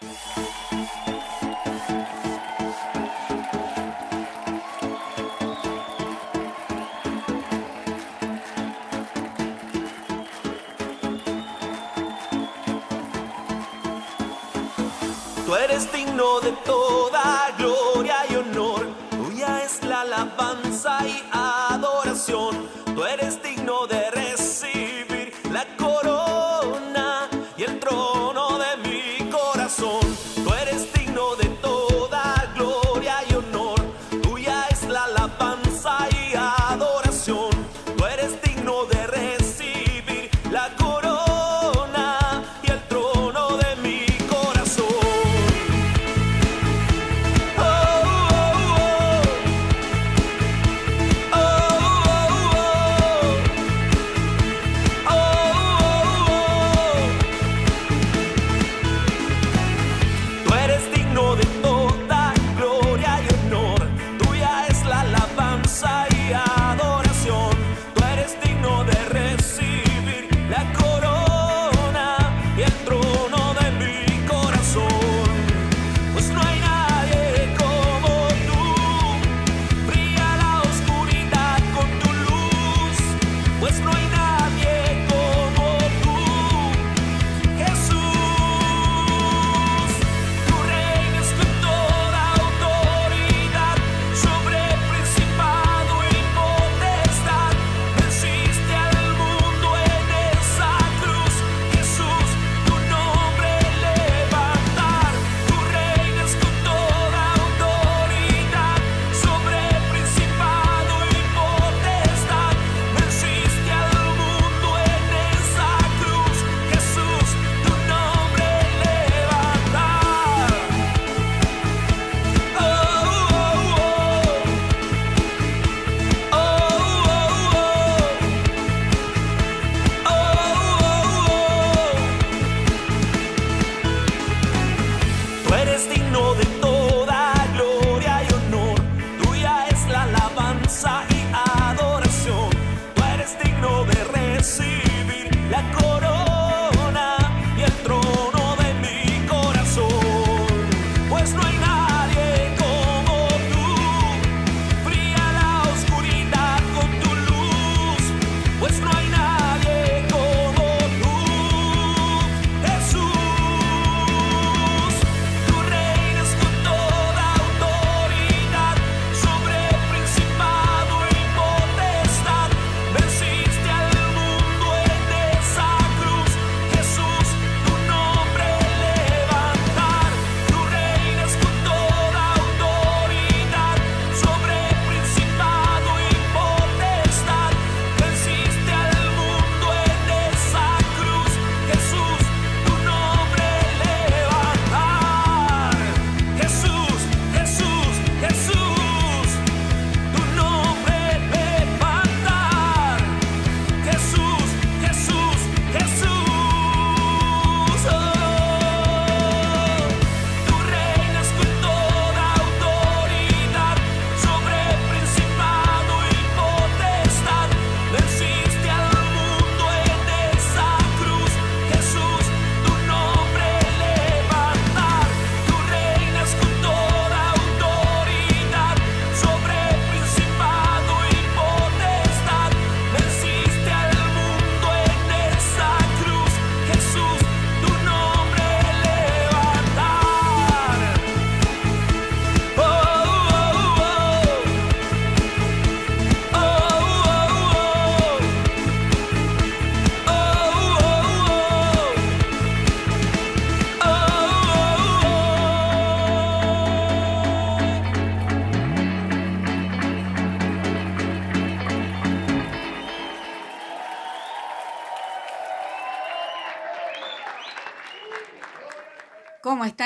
Tú eres digno de todo.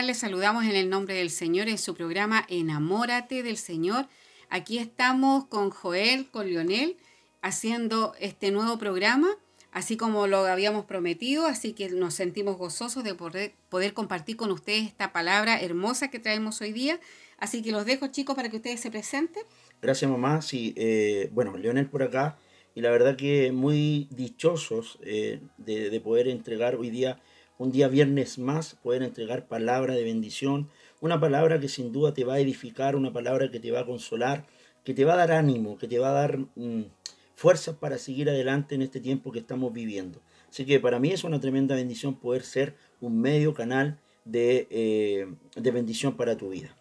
tal? Les saludamos en el nombre del Señor en su programa Enamórate del Señor. Aquí estamos con Joel, con Lionel, haciendo este nuevo programa, así como lo habíamos prometido, así que nos sentimos gozosos de poder, compartir con ustedes esta palabra hermosa que traemos hoy día. Así que los dejo chicos para que ustedes se presenten. Gracias mamá, sí, eh, bueno, Lionel por acá, y la verdad que muy dichosos eh, de poder entregar hoy día un día viernes más poder entregar palabra de bendición, una palabra que sin duda te va a edificar, una palabra que te va a consolar, que te va a dar ánimo, que te va a dar mm, fuerzas para seguir adelante en este tiempo que estamos viviendo. Así que para mí es una tremenda bendición poder ser un medio canal de, eh, de bendición para tu vida.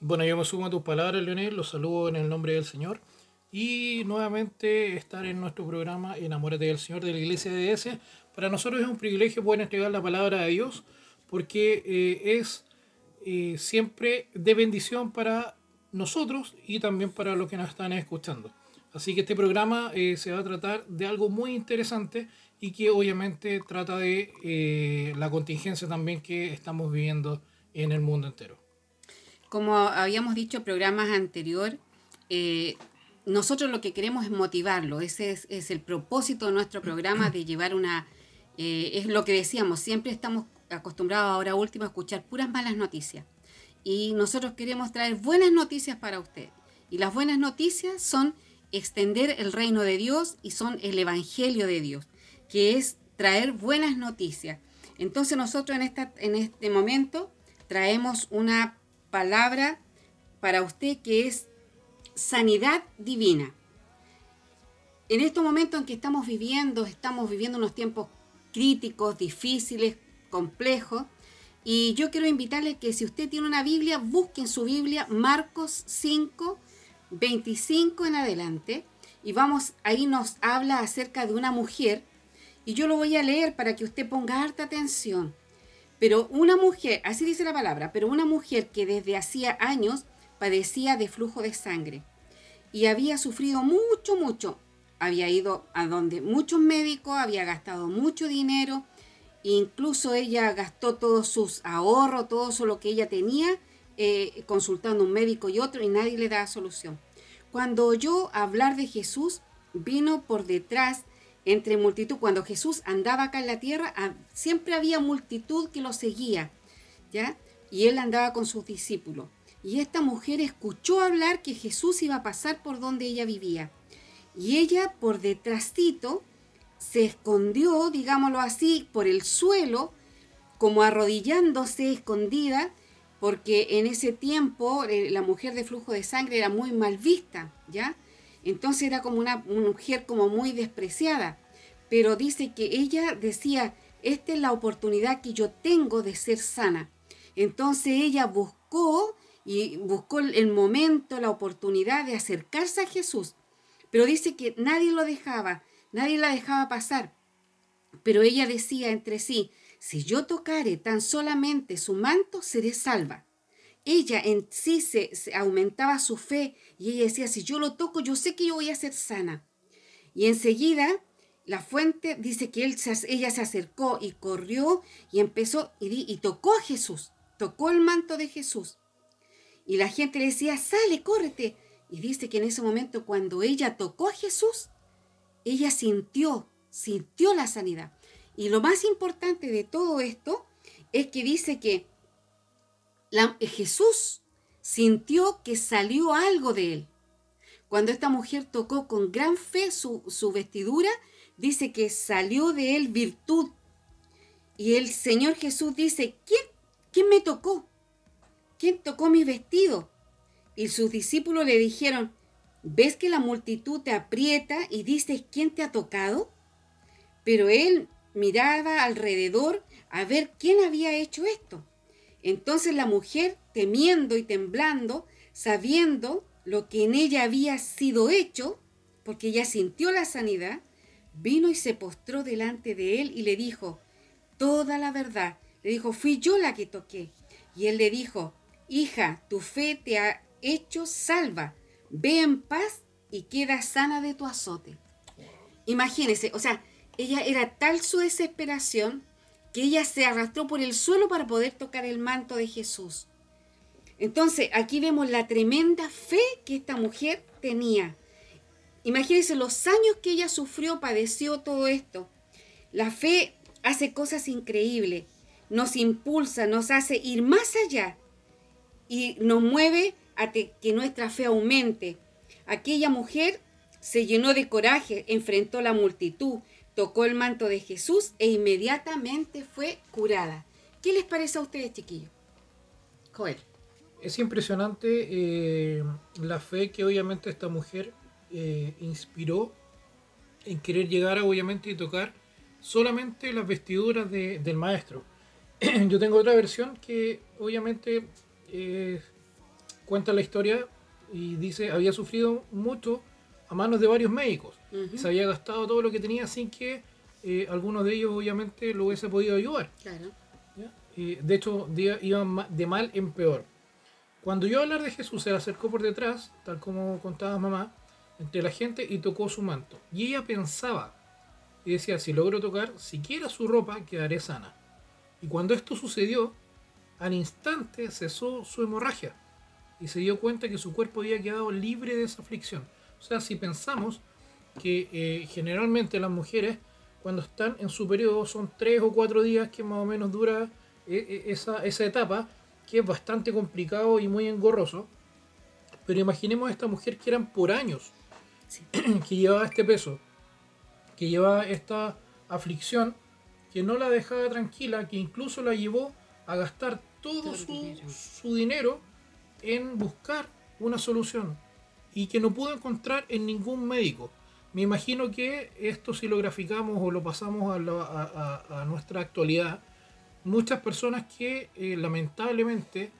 Bueno, yo me sumo a tus palabras, Leonel, los saludo en el nombre del Señor y nuevamente estar en nuestro programa Enamórate del Señor de la Iglesia de. Para nosotros es un privilegio poder entregar la palabra de Dios porque eh, es eh, siempre de bendición para nosotros y también para los que nos están escuchando. Así que este programa eh, se va a tratar de algo muy interesante y que obviamente trata de la contingencia también que estamos viviendo en el mundo entero. Como habíamos dicho en programas anteriores, nosotros lo que queremos es motivarlo. Ese es, el propósito de nuestro programa, de llevar una... Eh, es lo que decíamos, siempre estamos acostumbrados ahora último a escuchar puras malas noticias. Y nosotros queremos traer buenas noticias para usted. Y las buenas noticias son extender el reino de Dios y son el evangelio de Dios, que es traer buenas noticias. Entonces nosotros en, esta, en este momento traemos una palabra para usted que es sanidad divina. En estos momentos en que estamos viviendo, estamos viviendo unos tiempos críticos, difíciles, complejos, y yo quiero invitarle que si usted tiene una Biblia, busque en su Biblia Marcos 5, 25 en adelante, y vamos, ahí nos habla acerca de una mujer, y yo lo voy a leer para que usted ponga harta atención. Pero una mujer, así dice la palabra, pero una mujer que desde hacía años padecía de flujo de sangre y había sufrido mucho, mucho. Había ido a donde muchos médicos, había gastado mucho dinero, incluso ella gastó todos sus ahorros, todo eso lo que ella tenía, eh, consultando un médico y otro, y nadie le daba solución. Cuando oyó hablar de Jesús, vino por detrás entre multitud. Cuando Jesús andaba acá en la tierra, siempre había multitud que lo seguía, ¿ya? Y él andaba con sus discípulos. Y esta mujer escuchó hablar que Jesús iba a pasar por donde ella vivía. Y ella por detrásito se escondió, digámoslo así, por el suelo, como arrodillándose escondida, porque en ese tiempo eh, la mujer de flujo de sangre era muy mal vista, ¿ya? Entonces era como una, mujer como muy despreciada. Pero dice que ella decía, esta es la oportunidad que yo tengo de ser sana. Entonces ella buscó y buscó el momento, la oportunidad de acercarse a Jesús. Pero dice que nadie lo dejaba, nadie la dejaba pasar. Pero ella decía entre sí, si yo tocare tan solamente su manto, seré salva. Ella en sí se, aumentaba su fe y ella decía, si yo lo toco, yo sé que yo voy a ser sana. Y enseguida la fuente dice que ella se acercó y corrió y empezó y, y tocó a Jesús, tocó el manto de Jesús. Y la gente le decía, sale, córrete. Y dice que en ese momento cuando ella tocó a Jesús, ella sintió, sintió la sanidad. Y lo más importante de todo esto es que dice que Jesús sintió que salió algo de él. Cuando esta mujer tocó con gran fe su, su vestidura, dice que salió de él virtud. Y el Señor Jesús dice, ¿quién, quién me tocó? ¿quién tocó mi vestido? Y sus discípulos le dijeron, ¿ves que la multitud te aprieta y dices quién te ha tocado? Pero él miraba alrededor a ver quién había hecho esto. Entonces la mujer, temiendo y temblando, sabiendo lo que en ella había sido hecho, porque ella sintió la sanidad, vino y se postró delante de él y le dijo, toda la verdad. Le dijo, fui yo la que toqué. Y él le dijo, Hija, tu fe te ha hecho salva. Ve en paz y queda sana de tu azote. Imagínese, o sea, ella era tal su desesperación que ella se arrastró por el suelo para poder tocar el manto de Jesús. Entonces, aquí vemos la tremenda fe que esta mujer tenía. Imagínense los años que ella sufrió, padeció todo esto. La fe hace cosas increíbles, nos impulsa, nos hace ir más allá y nos mueve a que nuestra fe aumente. Aquella mujer se llenó de coraje, enfrentó la multitud, tocó el manto de Jesús e inmediatamente fue curada. ¿Qué les parece a ustedes, chiquillos? Joel. Es impresionante eh, la fe que obviamente esta mujer eh, inspiró en querer llegar obviamente y tocar solamente las vestiduras del maestro. Yo tengo otra versión que obviamente eh, cuenta la historia y dice había sufrido mucho a manos de varios médicos. Se había gastado todo lo que tenía sin que eh, algunos de ellos obviamente lo hubiese podido ayudar. de hecho, iban de mal en peor. Cuando yo hablar de Jesús, se le acercó por detrás, tal como contaba mamá, entre la gente y tocó su manto. Y ella pensaba, y decía, si logro tocar siquiera su ropa, quedaré sana. Y cuando esto sucedió, al instante cesó su hemorragia y se dio cuenta que su cuerpo había quedado libre de esa aflicción. O sea, si pensamos que eh, generalmente las mujeres cuando están en su periodo son tres o cuatro días que más o menos dura eh, eh, esa, esa etapa, que es bastante complicado y muy engorroso. Pero imaginemos a esta mujer que eran por años que llevaba este peso, que llevaba esta aflicción, que no la dejaba tranquila, que incluso la llevó a gastar todo, su, dinero. En buscar una solución y que no pudo encontrar en ningún médico. Me imagino que esto si lo graficamos o lo pasamos a, nuestra actualidad, muchas personas que eh, lamentablemente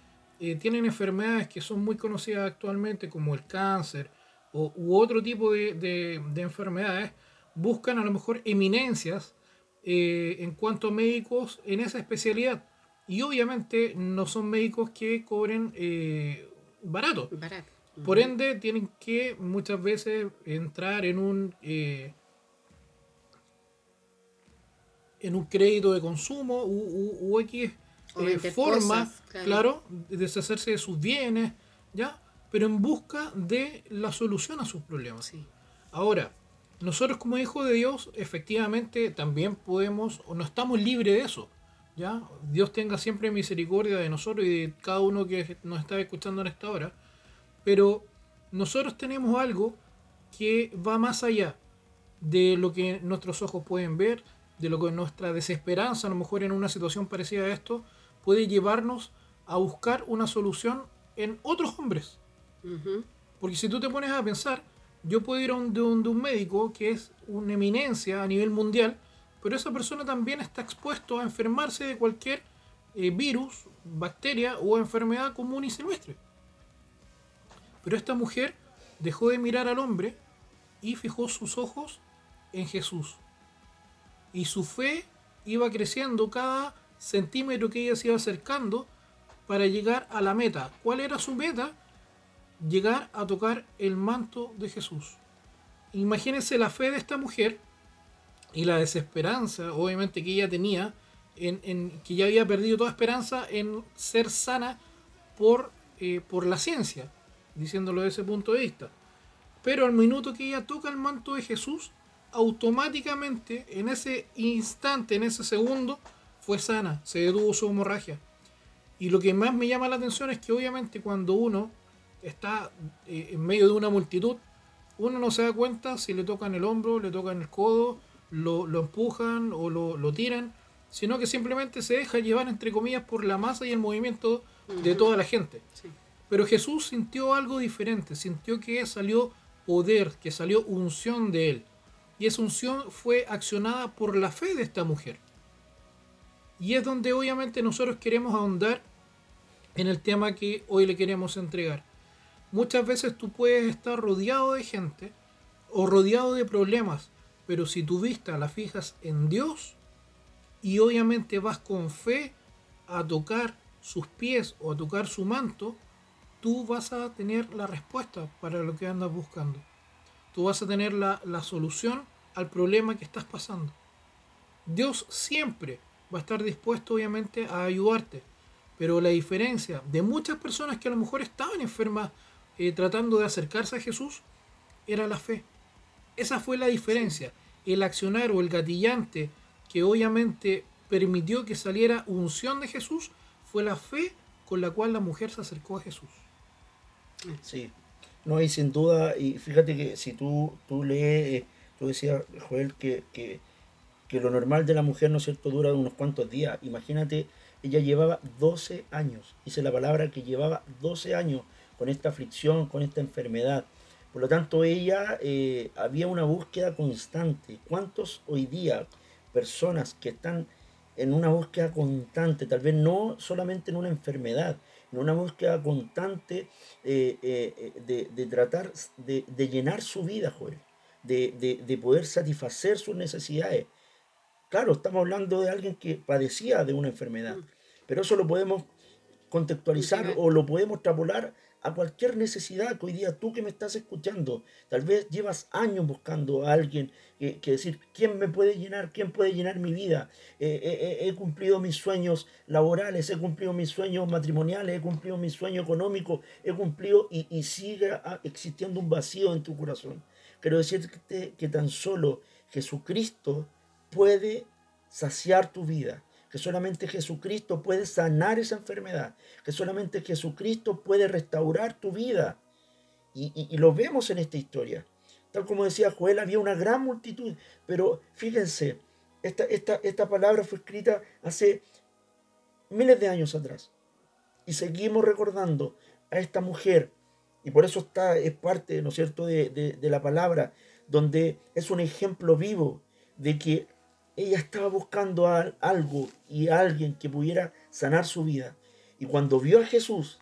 eh, tienen enfermedades que son muy conocidas actualmente como el cáncer, o, u otro tipo de, enfermedades buscan a lo mejor eminencias eh, en cuanto a médicos en esa especialidad. Y obviamente no son médicos que cobren eh, barato. Por ende, tienen que muchas veces entrar en un eh, en un crédito de consumo u, u, X forma, claro. de deshacerse de sus bienes, ¿ya? pero en busca de la solución a sus problemas. Ahora, nosotros como hijos de Dios, efectivamente también podemos, o no estamos libres de eso. ¿Ya? Dios tenga siempre misericordia de nosotros y de cada uno que nos está escuchando en esta hora. Pero nosotros tenemos algo que va más allá de lo que nuestros ojos pueden ver, de lo que nuestra desesperanza, a lo mejor en una situación parecida a esto, puede llevarnos a buscar una solución en otros hombres. Porque si tú te pones a pensar, yo puedo ir a un, de, un, médico que es una eminencia a nivel mundial, pero esa persona también está expuesto a enfermarse de cualquier eh, virus, bacteria o enfermedad común y silvestre. Pero esta mujer dejó de mirar al hombre y fijó sus ojos en Jesús. Y su fe iba creciendo cada centímetro que ella se iba acercando para llegar a la meta. ¿Cuál era su meta? llegar a tocar el manto de Jesús. Imagínense la fe de esta mujer y la desesperanza, obviamente, que ella tenía, en, que ya había perdido toda esperanza en ser sana por, eh, por la ciencia, diciéndolo desde ese punto de vista. Pero al minuto que ella toca el manto de Jesús, automáticamente, en ese instante, en ese segundo, fue sana, se detuvo su hemorragia. Y lo que más me llama la atención es que obviamente cuando uno está eh, en medio de una multitud, uno no se da cuenta si le tocan el hombro, le tocan el codo, lo, empujan o lo, tiran, sino que simplemente se deja llevar, entre comillas, por la masa y el movimiento de toda la gente. Pero Jesús sintió algo diferente, sintió que salió poder, que salió unción de él. Y esa unción fue accionada por la fe de esta mujer. Y es donde obviamente nosotros queremos ahondar en el tema que hoy le queremos entregar muchas veces tú puedes estar rodeado de gente o rodeado de problemas, pero si tu vista la fijas en Dios y obviamente vas con fe a tocar sus pies o a tocar su manto, tú vas a tener la respuesta para lo que andas buscando. Tú vas a tener la, la solución al problema que estás pasando. Dios siempre va a estar dispuesto obviamente a ayudarte. Pero la diferencia de muchas personas que a lo mejor estaban enfermas eh, tratando de acercarse a Jesús era la fe. Esa fue la diferencia. El accionar o el gatillante que obviamente permitió que saliera unción de Jesús fue la fe con la cual la mujer se acercó a Jesús. Sí, no hay sin duda, y fíjate que si tú, tú lees, tú decías, Joel, que, que lo normal de la mujer, ¿no es cierto?, dura unos cuantos días. Imagínate, ella llevaba 12 años, dice la palabra que llevaba 12 años con esta aflicción, con esta enfermedad. Por lo tanto, ella eh, había una búsqueda constante. ¿Cuántos hoy día personas que están en una búsqueda constante, tal vez no solamente en una enfermedad, en una búsqueda constante eh, eh, de, tratar de, llenar su vida, Joel, de, de poder satisfacer sus necesidades? Claro, estamos hablando de alguien que padecía de una enfermedad, mm. pero eso lo podemos contextualizar o lo podemos extrapolar a cualquier necesidad que hoy día tú que me estás escuchando, tal vez llevas años buscando a alguien que, decir, ¿quién me puede llenar? ¿Quién puede llenar mi vida? Eh, eh, eh, he cumplido mis sueños laborales, he cumplido mis sueños matrimoniales, he cumplido mi sueño económico, he cumplido y, y sigue existiendo un vacío en tu corazón. Quiero decirte que tan solo Jesucristo puede saciar tu vida que solamente Jesucristo puede sanar esa enfermedad, que solamente Jesucristo puede restaurar tu vida. Y, lo vemos en esta historia. Tal como decía Joel, había una gran multitud, pero fíjense, esta, esta, esta palabra fue escrita hace miles de años atrás. Y seguimos recordando a esta mujer, y por eso está, es parte, ¿no es cierto?, de, de la palabra, donde es un ejemplo vivo de que ella estaba buscando algo y alguien que pudiera sanar su vida. Y cuando vio a Jesús,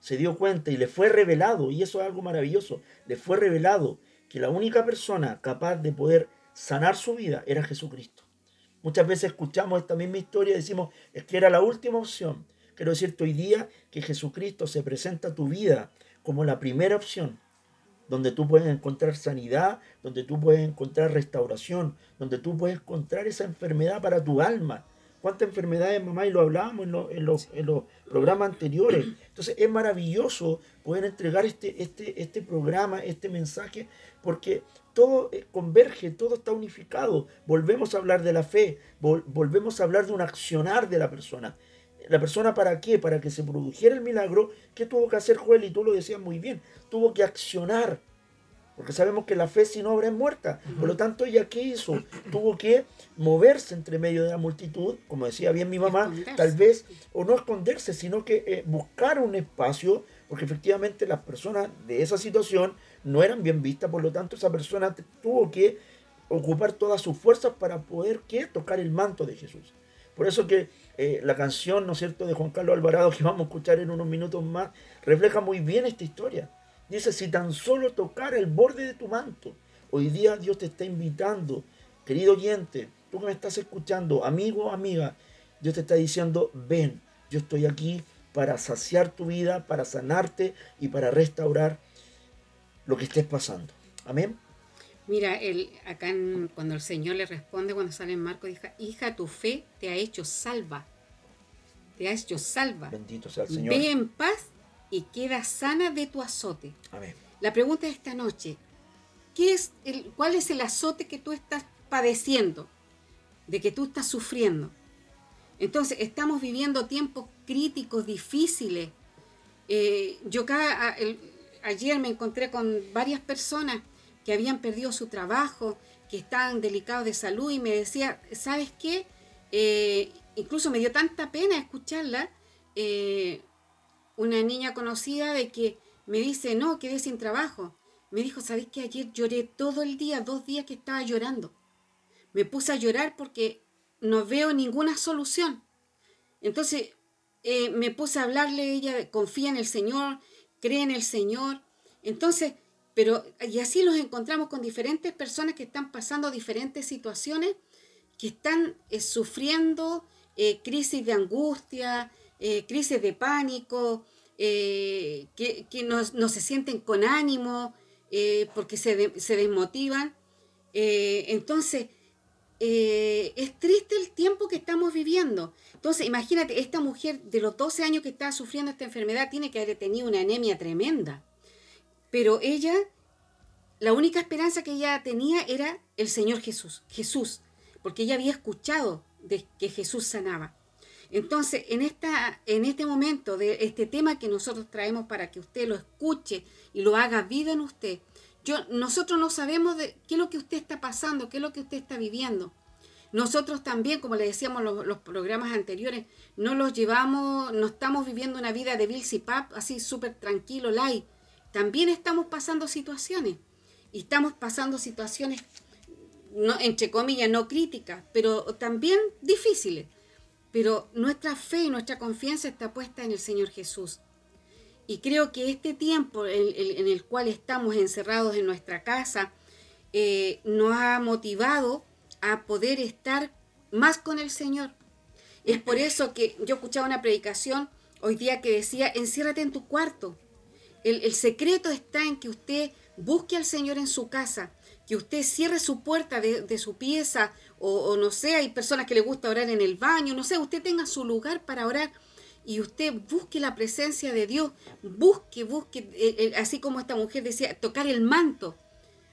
se dio cuenta y le fue revelado, y eso es algo maravilloso, le fue revelado que la única persona capaz de poder sanar su vida era Jesucristo. Muchas veces escuchamos esta misma historia y decimos, es que era la última opción. Quiero decirte hoy día que Jesucristo se presenta a tu vida como la primera opción donde tú puedes encontrar sanidad, donde tú puedes encontrar restauración, donde tú puedes encontrar esa enfermedad para tu alma. ¿Cuántas enfermedades, mamá? Y lo hablábamos en, los, programas anteriores. Entonces es maravilloso poder entregar este, este, este programa, este mensaje, porque todo eh, converge, todo está unificado. Volvemos a hablar de la fe, volvemos a hablar de un accionar de la persona. ¿La persona para qué? Para que se produjera el milagro. ¿Qué tuvo que hacer Joel? Y tú lo decías muy bien. Tuvo que accionar. Porque sabemos que la fe sin obra es muerta. Por lo tanto, ella qué hizo? Tuvo que moverse entre medio de la multitud, como decía bien mi mamá, tal vez, o no esconderse, sino que eh, buscar un espacio, porque efectivamente las personas de esa situación no eran bien vistas, por lo tanto esa persona tuvo que ocupar todas sus fuerzas para poder ¿qué? tocar el manto de Jesús. Por eso que eh, la canción, ¿no es cierto?, de Juan Carlos Alvarado, que vamos a escuchar en unos minutos más, refleja muy bien esta historia. Dice, si tan solo tocar el borde de tu manto, hoy día Dios te está invitando, querido oyente, tú que me estás escuchando, amigo amiga, Dios te está diciendo, ven, yo estoy aquí para saciar tu vida, para sanarte y para restaurar lo que estés pasando. Amén. Mira, el, acá cuando el Señor le responde, cuando sale en Marco, dice, hija, tu fe te ha hecho salva. Te ha hecho salva. Bendito sea el Señor. Ve en paz y queda sana de tu azote. Amén. La pregunta de esta noche, ¿qué es el, ¿cuál es el azote que tú estás padeciendo? De que tú estás sufriendo. Entonces, estamos viviendo tiempos críticos, difíciles. Eh, yo acá, ayer me encontré con varias personas que habían perdido su trabajo, que estaban delicados de salud y me decía, ¿sabes qué? Eh, incluso me dio tanta pena escucharla, eh, una niña conocida de que me dice, no, quedé sin trabajo. Me dijo, ¿sabes qué? Ayer lloré todo el día, dos días que estaba llorando. Me puse a llorar porque no veo ninguna solución. Entonces eh, me puse a hablarle, ella confía en el Señor, cree en el Señor. Entonces pero, y así los encontramos con diferentes personas que están pasando diferentes situaciones, que están eh, sufriendo eh, crisis de angustia, eh, crisis de pánico, que, que no, se sienten con ánimo, porque se, se desmotivan. entonces, es triste el tiempo que estamos viviendo. Entonces, imagínate, esta mujer de los 12 años que está sufriendo esta enfermedad tiene que haber tenido una anemia tremenda. Pero ella, la única esperanza que ella tenía era el Señor Jesús, Jesús, porque ella había escuchado de que Jesús sanaba. Entonces, en, esta, en este momento de este tema que nosotros traemos para que usted lo escuche y lo haga vida en usted, yo, nosotros no sabemos de qué es lo que usted está pasando, qué es lo que usted está viviendo. Nosotros también, como le decíamos los, los programas anteriores, no los llevamos, no estamos viviendo una vida de Bill Pap, así súper tranquilo, light. También estamos pasando situaciones. Y estamos pasando situaciones, no, entre comillas, no críticas, pero también difíciles. Pero nuestra fe y nuestra confianza está puesta en el Señor Jesús. Y creo que este tiempo en, el cual estamos encerrados en nuestra casa eh, nos ha motivado a poder estar más con el Señor. Es por eso que yo escuchaba una predicación hoy día que decía, enciérrate en tu cuarto. El, secreto está en que usted busque al Señor en su casa, que usted cierre su puerta de, su pieza, o, no sé, hay personas que le gusta orar en el baño, no sé, usted tenga su lugar para orar y usted busque la presencia de Dios, busque, busque, eh, eh, así como esta mujer decía, tocar el manto.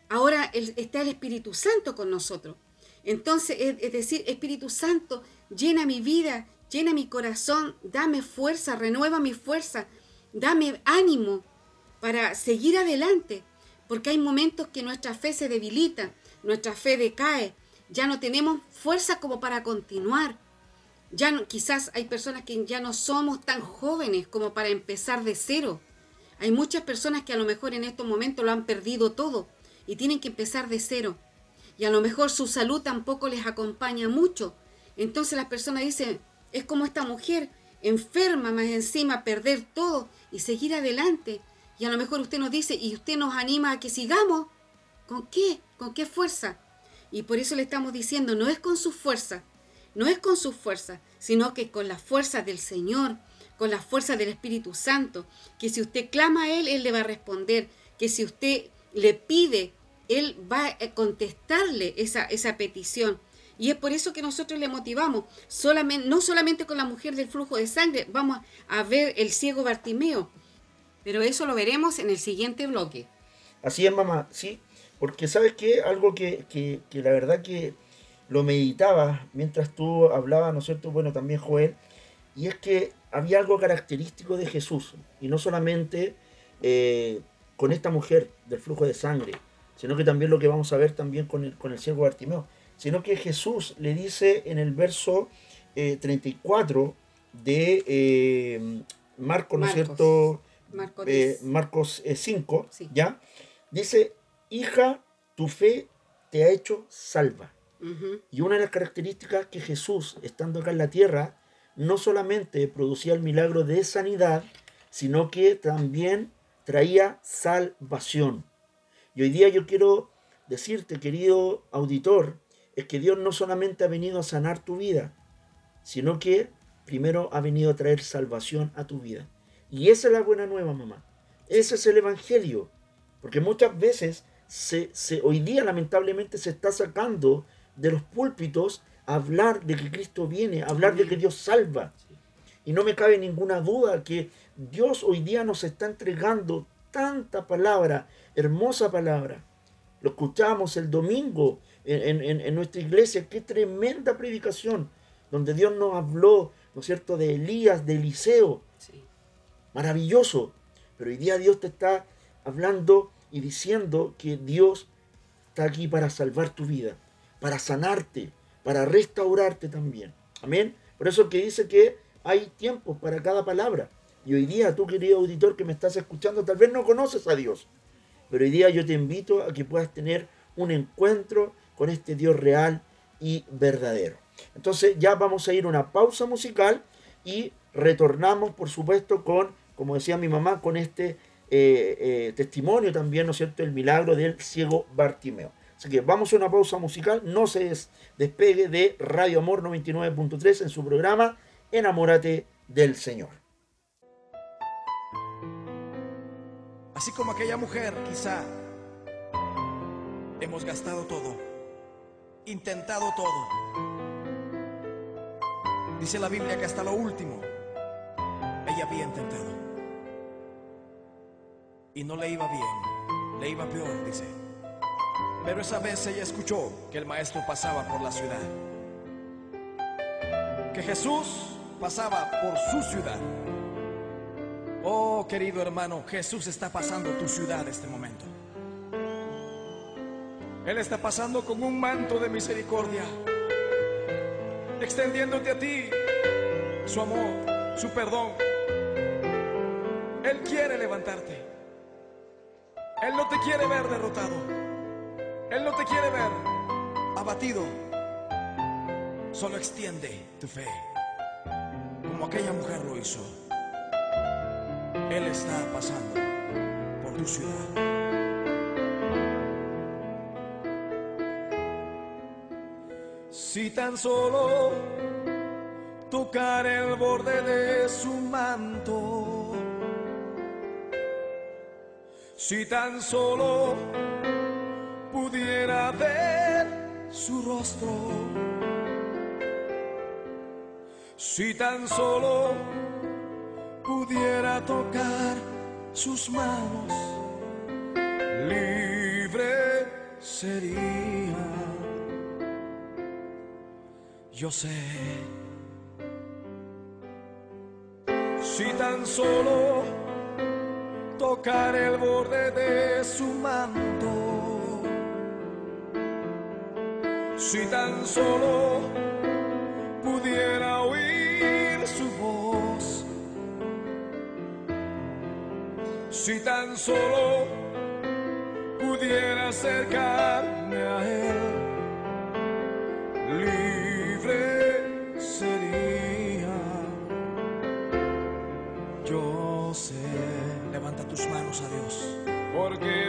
Ahora está el Espíritu Santo con nosotros. Entonces, es, decir, Espíritu Santo, llena mi vida, llena mi corazón, dame fuerza, renueva mi fuerza, dame ánimo para seguir adelante, porque hay momentos que nuestra fe se debilita, nuestra fe decae, ya no tenemos fuerza como para continuar. Ya no, quizás hay personas que ya no somos tan jóvenes como para empezar de cero. Hay muchas personas que a lo mejor en estos momentos lo han perdido todo y tienen que empezar de cero. Y a lo mejor su salud tampoco les acompaña mucho. Entonces las personas dicen, es como esta mujer, enferma más encima, perder todo y seguir adelante. Y a lo mejor usted nos dice, y usted nos anima a que sigamos. ¿Con qué? ¿Con qué fuerza? Y por eso le estamos diciendo, no es con su fuerza, no es con su fuerza, sino que con la fuerza del Señor, con la fuerza del Espíritu Santo, que si usted clama a Él, Él le va a responder, que si usted le pide, Él va a contestarle esa, esa petición. Y es por eso que nosotros le motivamos, solamente, no solamente con la mujer del flujo de sangre, vamos a ver el ciego Bartimeo, pero eso lo veremos en el siguiente bloque. Así es, mamá, sí, porque sabes que algo que, que, que la verdad que lo meditaba mientras tú hablabas, ¿no es cierto? Bueno, también Joel, y es que había algo característico de Jesús, y no solamente eh, con esta mujer del flujo de sangre, sino que también lo que vamos a ver también con el, con el siervo Bartimeo, sino que Jesús le dice en el verso 34 eh, de eh, Marcos, ¿no es cierto? Marcos 5, ¿ya? Dice, hija, tu fe te ha hecho salva. Y una de las características que Jesús, estando acá en la tierra, no solamente producía el milagro de sanidad, sino que también traía salvación. Y hoy día yo quiero decirte, querido auditor, es que Dios no solamente ha venido a sanar tu vida, sino que primero ha venido a traer salvación a tu vida. Y esa es la buena nueva, mamá. Ese es el Evangelio. Porque muchas veces se, se, hoy día lamentablemente se está sacando de los púlpitos hablar de que Cristo viene, hablar de que Dios salva. Y no me cabe ninguna duda que Dios hoy día nos está entregando tanta palabra, hermosa palabra. Lo escuchamos el domingo en, nuestra iglesia, qué tremenda predicación, donde Dios nos habló, ¿no es cierto?, de Elías, de Eliseo. Maravilloso. Pero hoy día Dios te está hablando y diciendo que Dios está aquí para salvar tu vida para sanarte, para restaurarte también. Amén. Por eso que dice que hay tiempos para cada palabra. Y hoy día, tú querido auditor que me estás escuchando, tal vez no conoces a Dios. Pero hoy día yo te invito a que puedas tener un encuentro con este Dios real y verdadero. Entonces ya vamos a ir a una pausa musical y retornamos, por supuesto, con, como decía mi mamá, con este eh, eh, testimonio también, ¿no es cierto?, el milagro del ciego Bartimeo. Así que vamos a una pausa musical, no se despegue de Radio Amor 99.3 en su programa Enamórate del Señor. Así como aquella mujer, quizá hemos gastado todo, intentado todo. Dice la Biblia que hasta lo último ella había intentado. Y no le iba bien, le iba peor, dice. Pero esa vez ella escuchó que el maestro pasaba por la ciudad. Que Jesús pasaba por su ciudad. Oh, querido hermano, Jesús está pasando tu ciudad este momento. Él está pasando con un manto de misericordia. extendiéndote a ti su amor, su perdón. Él quiere levantarte. No te quiere ver derrotado. Él no te quiere ver abatido. Solo extiende tu fe, como aquella mujer lo hizo. Él está pasando por tu ciudad. Si tan solo tocar el borde de su manto, si tan solo pudiera ver su rostro, si tan solo pudiera tocar sus manos, libre sería. Yo sé, si tan solo tocar el borde de su manto, si tan solo pudiera oír su voz, si tan solo pudiera acercarme a porque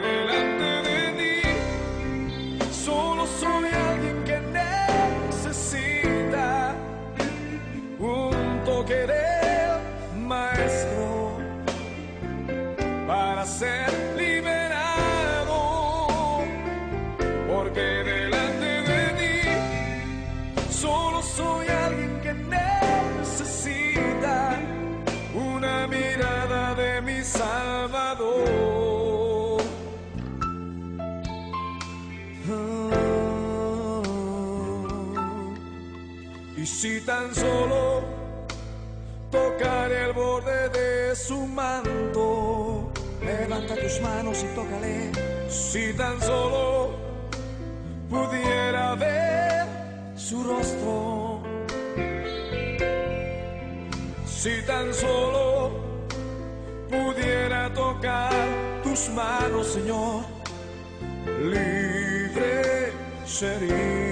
tan solo tocar el borde de su manto, levanta tus manos y tócale. Si tan solo pudiera ver su rostro, si tan solo pudiera tocar tus manos, Señor, libre sería.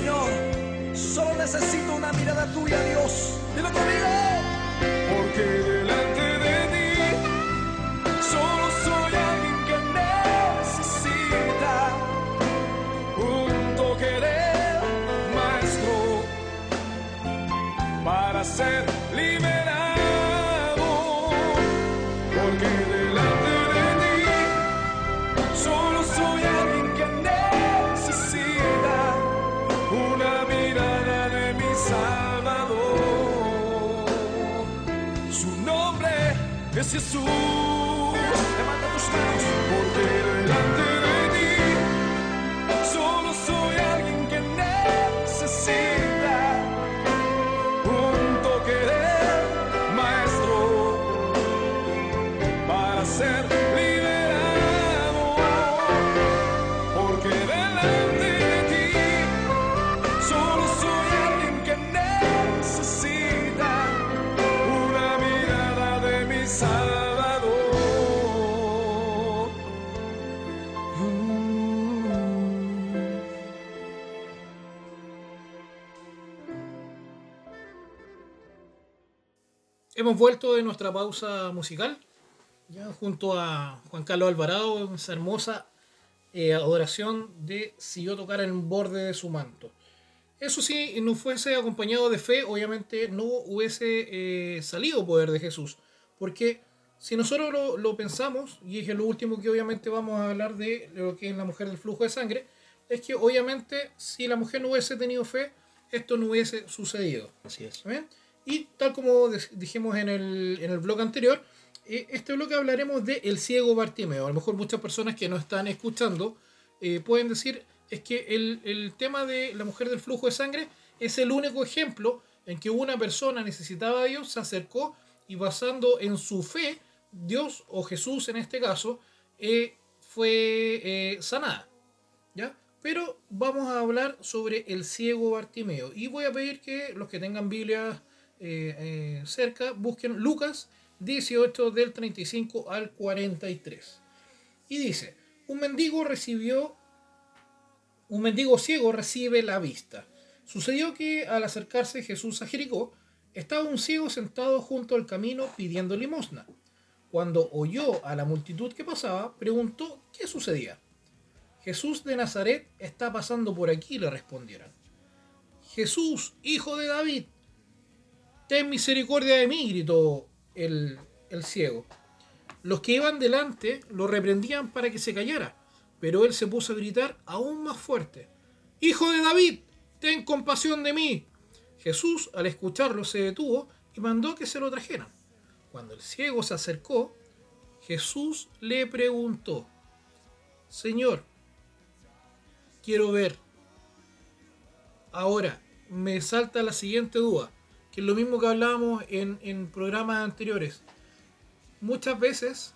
Señor, solo necesito una mirada tuya, Dios. Es Jesús. Hemos vuelto de nuestra pausa musical, ya junto a Juan Carlos Alvarado, en esa hermosa eh, adoración de Si yo tocara el borde de su manto. Eso sí, no fuese acompañado de fe, obviamente no hubiese eh, salido poder de Jesús, porque si nosotros lo, lo pensamos, y es lo último que obviamente vamos a hablar de lo que es la mujer del flujo de sangre, es que obviamente si la mujer no hubiese tenido fe, esto no hubiese sucedido. Así es. ¿Bien? Y tal como dijimos en el, en el blog anterior, eh, este blog hablaremos de el ciego Bartimeo. A lo mejor muchas personas que nos están escuchando eh, pueden decir es que el, el tema de la mujer del flujo de sangre es el único ejemplo en que una persona necesitaba a Dios, se acercó y basando en su fe, Dios o Jesús en este caso, eh, fue sanada. ¿Ya? Pero vamos a hablar sobre el ciego Bartimeo. Y voy a pedir que los que tengan Biblia eh, eh, cerca busquen Lucas 18 del 35 al 43. Y dice, un mendigo recibió, un mendigo ciego recibe la vista. Sucedió que al acercarse Jesús a Jericó, estaba un ciego sentado junto al camino pidiendo limosna. Cuando oyó a la multitud que pasaba, preguntó qué sucedía. Jesús de Nazaret está pasando por aquí, le respondieron. Jesús, hijo de David, ten misericordia de mí, gritó el, el ciego. Los que iban delante lo reprendían para que se callara, pero él se puso a gritar aún más fuerte. Hijo de David, ten compasión de mí. Jesús, al escucharlo, se detuvo y mandó que se lo trajeran. Cuando el ciego se acercó, Jesús le preguntó, Señor, quiero ver. Ahora, me salta la siguiente duda, es lo mismo que hablábamos en, programas anteriores. Muchas veces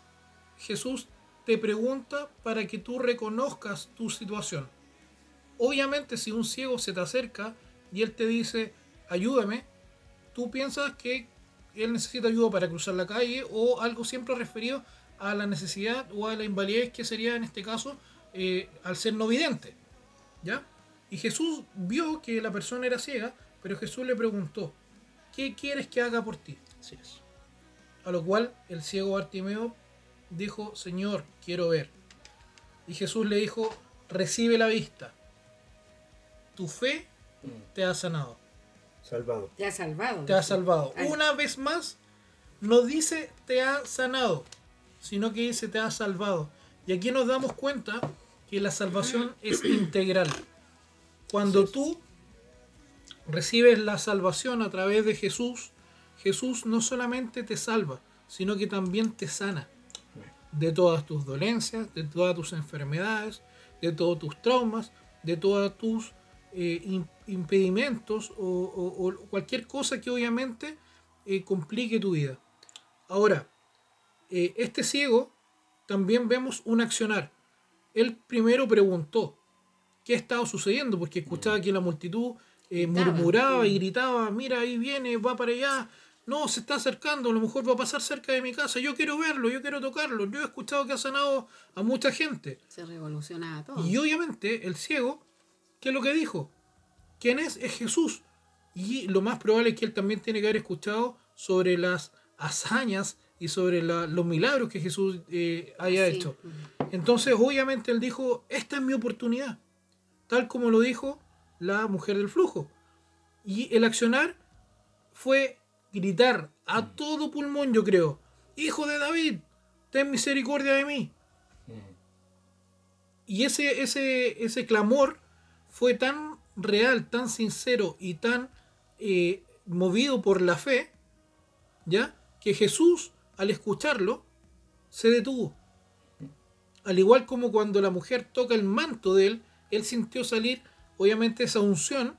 Jesús te pregunta para que tú reconozcas tu situación. Obviamente si un ciego se te acerca y él te dice, ayúdame, tú piensas que él necesita ayuda para cruzar la calle o algo siempre referido a la necesidad o a la invalidez que sería en este caso eh, al ser no vidente. ¿Ya? Y Jesús vio que la persona era ciega, pero Jesús le preguntó, ¿qué quieres que haga por ti? Así es. A lo cual el ciego Bartimeo dijo, Señor, quiero ver. Y Jesús le dijo, recibe la vista. Tu fe te ha sanado. Salvado. Te ha salvado. Te ha salvado. Ay. Una vez más, no dice te ha sanado, sino que dice te ha salvado. Y aquí nos damos cuenta que la salvación es integral. Cuando tú recibes la salvación a través de Jesús, Jesús no solamente te salva, sino que también te sana de todas tus dolencias, de todas tus enfermedades, de todos tus traumas, de todos tus eh, im- impedimentos o cualquier cosa que obviamente eh, complique tu vida. Ahora, eh, este ciego también vemos un accionar. Él primero preguntó qué estaba sucediendo, porque escuchaba que la multitud eh, murmuraba y gritaba, mira, ahí viene, va para allá, no, se está acercando, a lo mejor va a pasar cerca de mi casa, yo quiero verlo, yo quiero tocarlo, yo he escuchado que ha sanado a mucha gente. Se revolucionaba todo. Y obviamente el ciego, ¿qué es lo que dijo? ¿Quién es? Es Jesús. Y lo más probable es que él también tiene que haber escuchado sobre las hazañas y sobre la- los milagros que Jesús eh, haya Sí. hecho. Entonces, obviamente, él dijo, esta es mi oportunidad. Tal como lo dijo la mujer del flujo. Y el accionar fue gritar a todo pulmón, yo creo, Hijo de David, ten misericordia de mí. Y ese, ese, ese clamor fue tan real, tan sincero y tan eh, movido por la fe, ¿ya? Que Jesús, al escucharlo, se detuvo. Al igual como cuando la mujer toca el manto de él, él sintió salir, obviamente, esa unción.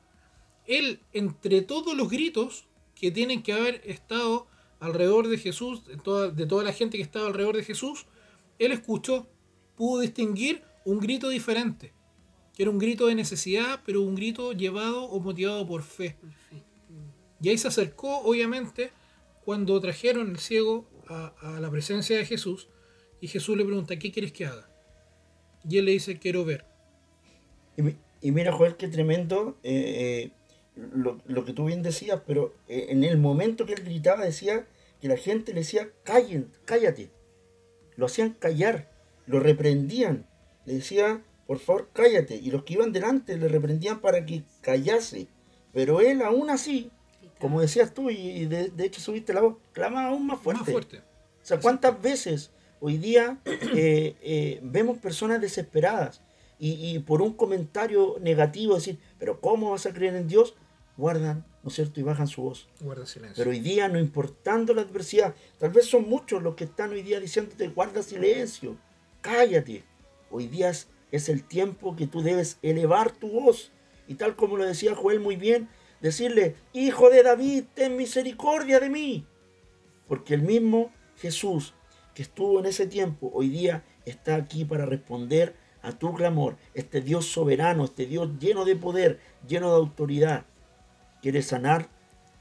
Él, entre todos los gritos que tienen que haber estado alrededor de Jesús, de toda, de toda la gente que estaba alrededor de Jesús, él escuchó, pudo distinguir un grito diferente, que era un grito de necesidad, pero un grito llevado o motivado por fe. Y ahí se acercó, obviamente, cuando trajeron el ciego a, a la presencia de Jesús, y Jesús le pregunta, ¿qué quieres que haga? Y él le dice, quiero ver. Y, mi- y mira, Joel, qué tremendo eh, eh, lo, lo que tú bien decías, pero eh, en el momento que él gritaba decía que la gente le decía, callen, cállate. Lo hacían callar, lo reprendían. Le decía, por favor, cállate. Y los que iban delante le reprendían para que callase. Pero él aún así, como decías tú, y de, de hecho subiste la voz, clamaba aún más fuerte. Más fuerte. O sea, ¿cuántas veces hoy día eh, eh, vemos personas desesperadas y, y por un comentario negativo decir, pero ¿cómo vas a creer en Dios? Guardan, ¿no es cierto? Y bajan su voz. Guarda silencio. Pero hoy día, no importando la adversidad, tal vez son muchos los que están hoy día diciéndote, guarda silencio, cállate. Hoy día es, es el tiempo que tú debes elevar tu voz. Y tal como lo decía Joel muy bien, decirle, Hijo de David, ten misericordia de mí. Porque el mismo Jesús que estuvo en ese tiempo, hoy día está aquí para responder a tu clamor. Este Dios soberano, este Dios lleno de poder, lleno de autoridad, quiere sanar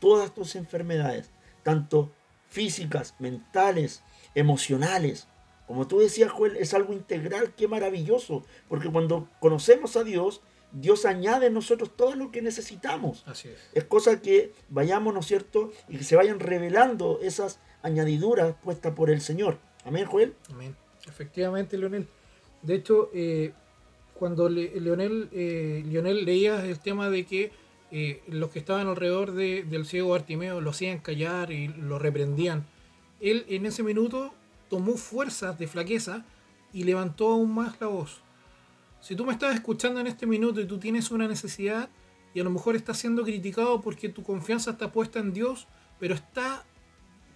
todas tus enfermedades, tanto físicas, mentales, emocionales. Como tú decías, Joel, es algo integral, qué maravilloso, porque cuando conocemos a Dios, Dios añade en nosotros todo lo que necesitamos. Así es. Es cosa que vayamos, ¿no es cierto? Y que se vayan revelando esas añadiduras puestas por el Señor. Amén, Joel. Amén. Efectivamente, Leonel. De hecho, eh, cuando Le- Leonel, eh, Leonel leía el tema de que eh, los que estaban alrededor de- del ciego Bartimeo lo hacían callar y lo reprendían, él en ese minuto tomó fuerzas de flaqueza y levantó aún más la voz. Si tú me estás escuchando en este minuto y tú tienes una necesidad y a lo mejor estás siendo criticado porque tu confianza está puesta en Dios, pero está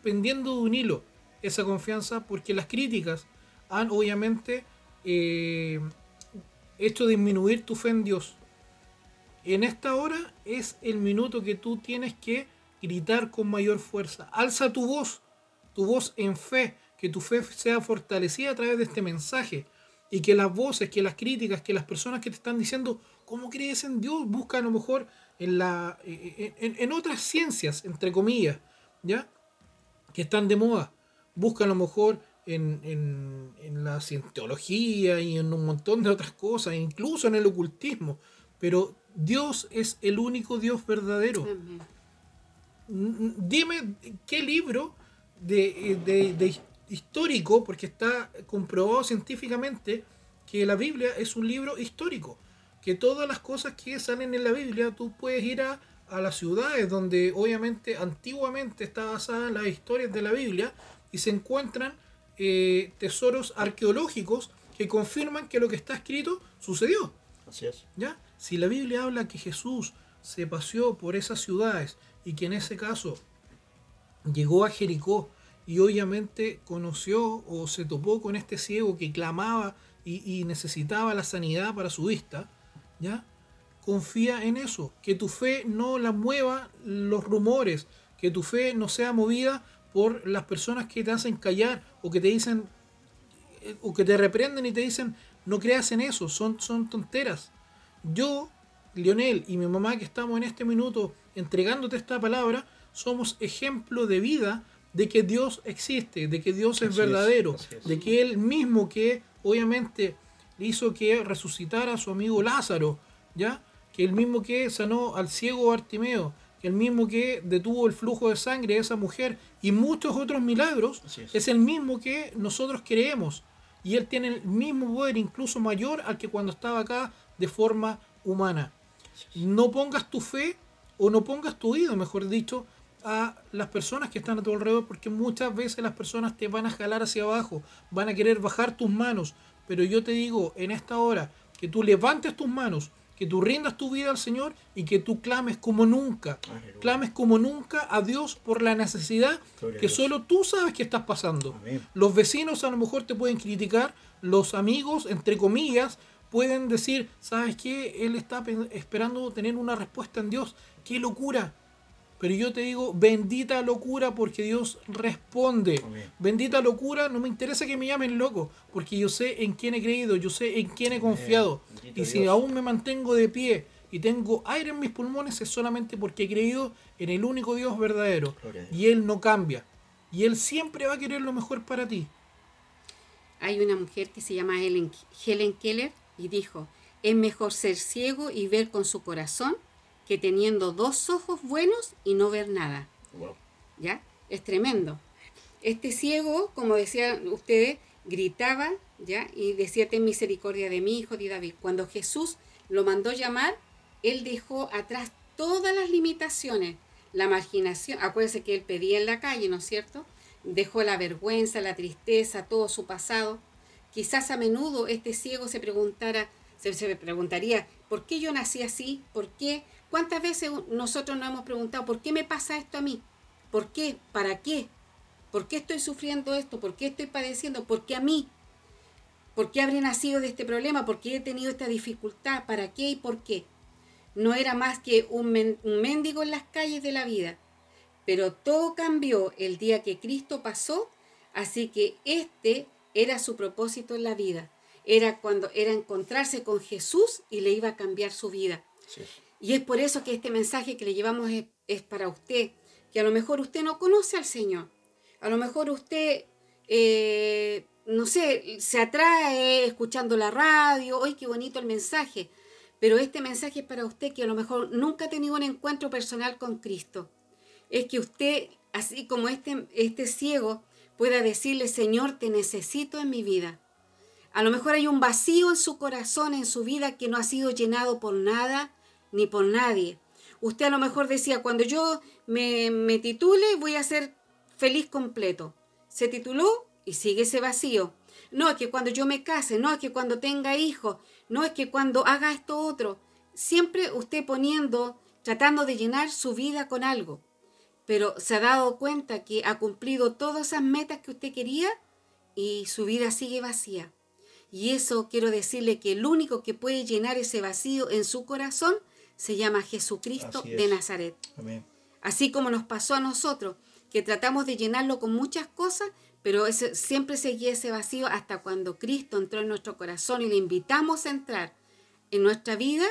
pendiendo de un hilo esa confianza porque las críticas han obviamente eh, hecho disminuir tu fe en Dios. En esta hora es el minuto que tú tienes que gritar con mayor fuerza. Alza tu voz, tu voz en fe, que tu fe sea fortalecida a través de este mensaje y que las voces, que las críticas, que las personas que te están diciendo, ¿cómo crees en Dios? Busca a lo mejor en, la, en, en- en otras ciencias, entre comillas, ¿ya? Que están de moda. Busca a lo mejor en, en, en la cientología y en un montón de otras cosas, incluso en el ocultismo. Pero Dios es el único Dios verdadero. Amén. Dime qué libro de, de- de histórico, porque está comprobado científicamente que la Biblia es un libro histórico, que todas las cosas que salen en la Biblia tú puedes ir a, a las ciudades donde obviamente antiguamente está basada las historias de la Biblia y se encuentran eh, tesoros arqueológicos que confirman que lo que está escrito sucedió. Así es. ¿Ya? Si la Biblia habla que Jesús se paseó por esas ciudades y que en ese caso llegó a Jericó y obviamente conoció o se topó con este ciego que clamaba y, y necesitaba la sanidad para su vista, ¿ya? Confía en eso, que tu fe no la mueva los rumores, que tu fe no sea movida por las personas que te hacen callar o que te dicen eh, o que te reprenden y te dicen no creas en eso, son, son tonteras. Yo, Lionel y mi mamá que estamos en este minuto entregándote esta palabra, somos ejemplo de vida de que Dios existe, de que Dios es Así verdadero, es. de que Él mismo que obviamente hizo que resucitara a su amigo Lázaro, ¿ya? Que el mismo que sanó al ciego Bartimeo, el mismo que detuvo el flujo de sangre de esa mujer y muchos otros milagros, es el mismo que nosotros creemos. Y Él tiene el mismo poder, incluso mayor al que cuando estaba acá de forma humana. No pongas tu fe o no pongas tu oído, mejor dicho, a las personas que están a tu alrededor, porque muchas veces las personas te van a jalar hacia abajo, van a querer bajar tus manos. Pero yo te digo en esta hora que tú levantes tus manos, que tú rindas tu vida al Señor y que tú clames como nunca. Aleluya. Clames como nunca a Dios por la necesidad Gloria que solo tú sabes que estás pasando. Amén. Los vecinos a lo mejor te pueden criticar, los amigos, entre comillas, pueden decir, ¿sabes qué? Él está pe- esperando tener una respuesta en Dios. ¡Qué locura! Pero yo te digo, bendita locura porque Dios responde. Amén. Bendita locura, no me interesa que me llamen loco, porque yo sé en quién he creído, yo sé en quién he confiado. Y si Dios. aún me mantengo de pie y tengo aire en mis pulmones es solamente porque he creído en el único Dios verdadero. Dios. Y Él no cambia. Y Él siempre va a querer lo mejor para ti. Hay una mujer que se llama Helen, Helen Keller y dijo, es mejor ser ciego y ver con su corazón que teniendo dos ojos buenos y no ver nada. Wow. ¿Ya? Es tremendo. Este ciego, como decían ustedes, gritaba, ¿ya? Y decía, ten misericordia de mi hijo de David. Cuando Jesús lo mandó llamar, él dejó atrás todas las limitaciones, la marginación. Acuérdense que él pedía en la calle, ¿no es cierto? dejó la vergüenza, la tristeza, todo su pasado. Quizás a menudo este ciego se preguntara, se, se preguntaría, ¿por qué yo nací así? ¿Por qué? ¿Cuántas veces nosotros nos hemos preguntado, ¿por qué me pasa esto a mí? ¿Por qué? ¿Para qué? ¿Por qué estoy sufriendo esto? ¿Por qué estoy padeciendo? ¿Por qué a mí? ¿Por qué habré nacido de este problema? ¿Por qué he tenido esta dificultad? ¿Para qué y por qué? No era más que un, mendigo en las calles de la vida. Pero todo cambió el día que Cristo pasó, así que este era su propósito en la vida. Era cuando era encontrarse con Jesús y le iba a cambiar su vida. Y es por eso que este mensaje que le llevamos es, para usted, que a lo mejor usted no conoce al Señor. A lo mejor usted eh, no sé, se atrae escuchando la radio, ¡ay, qué bonito el mensaje! Pero este mensaje es para usted que a lo mejor nunca ha tenido un encuentro personal con Cristo. Es que usted, así como este, este ciego, pueda decirle, Señor, te necesito en mi vida. A lo mejor hay un vacío en su corazón, en su vida, que no ha sido llenado por nada ni por nadie. Usted a lo mejor decía, cuando yo me, me titule voy a ser feliz completo. Se tituló, y sigue ese vacío. No es que cuando yo me case, no es que cuando tenga hijos, no es que cuando haga esto otro. Siempre usted poniendo, tratando de llenar su vida con algo. Pero se ha dado cuenta que ha cumplido todas esas metas que usted quería y su vida sigue vacía. Y eso quiero decirle que el único que puede llenar ese vacío en su corazón se llama Jesucristo de Nazaret. Así como nos pasó a nosotros, que tratamos de llenarlo con muchas cosas, pero ese, siempre seguía ese vacío hasta cuando Cristo entró en nuestro corazón y le invitamos a entrar en nuestra vida,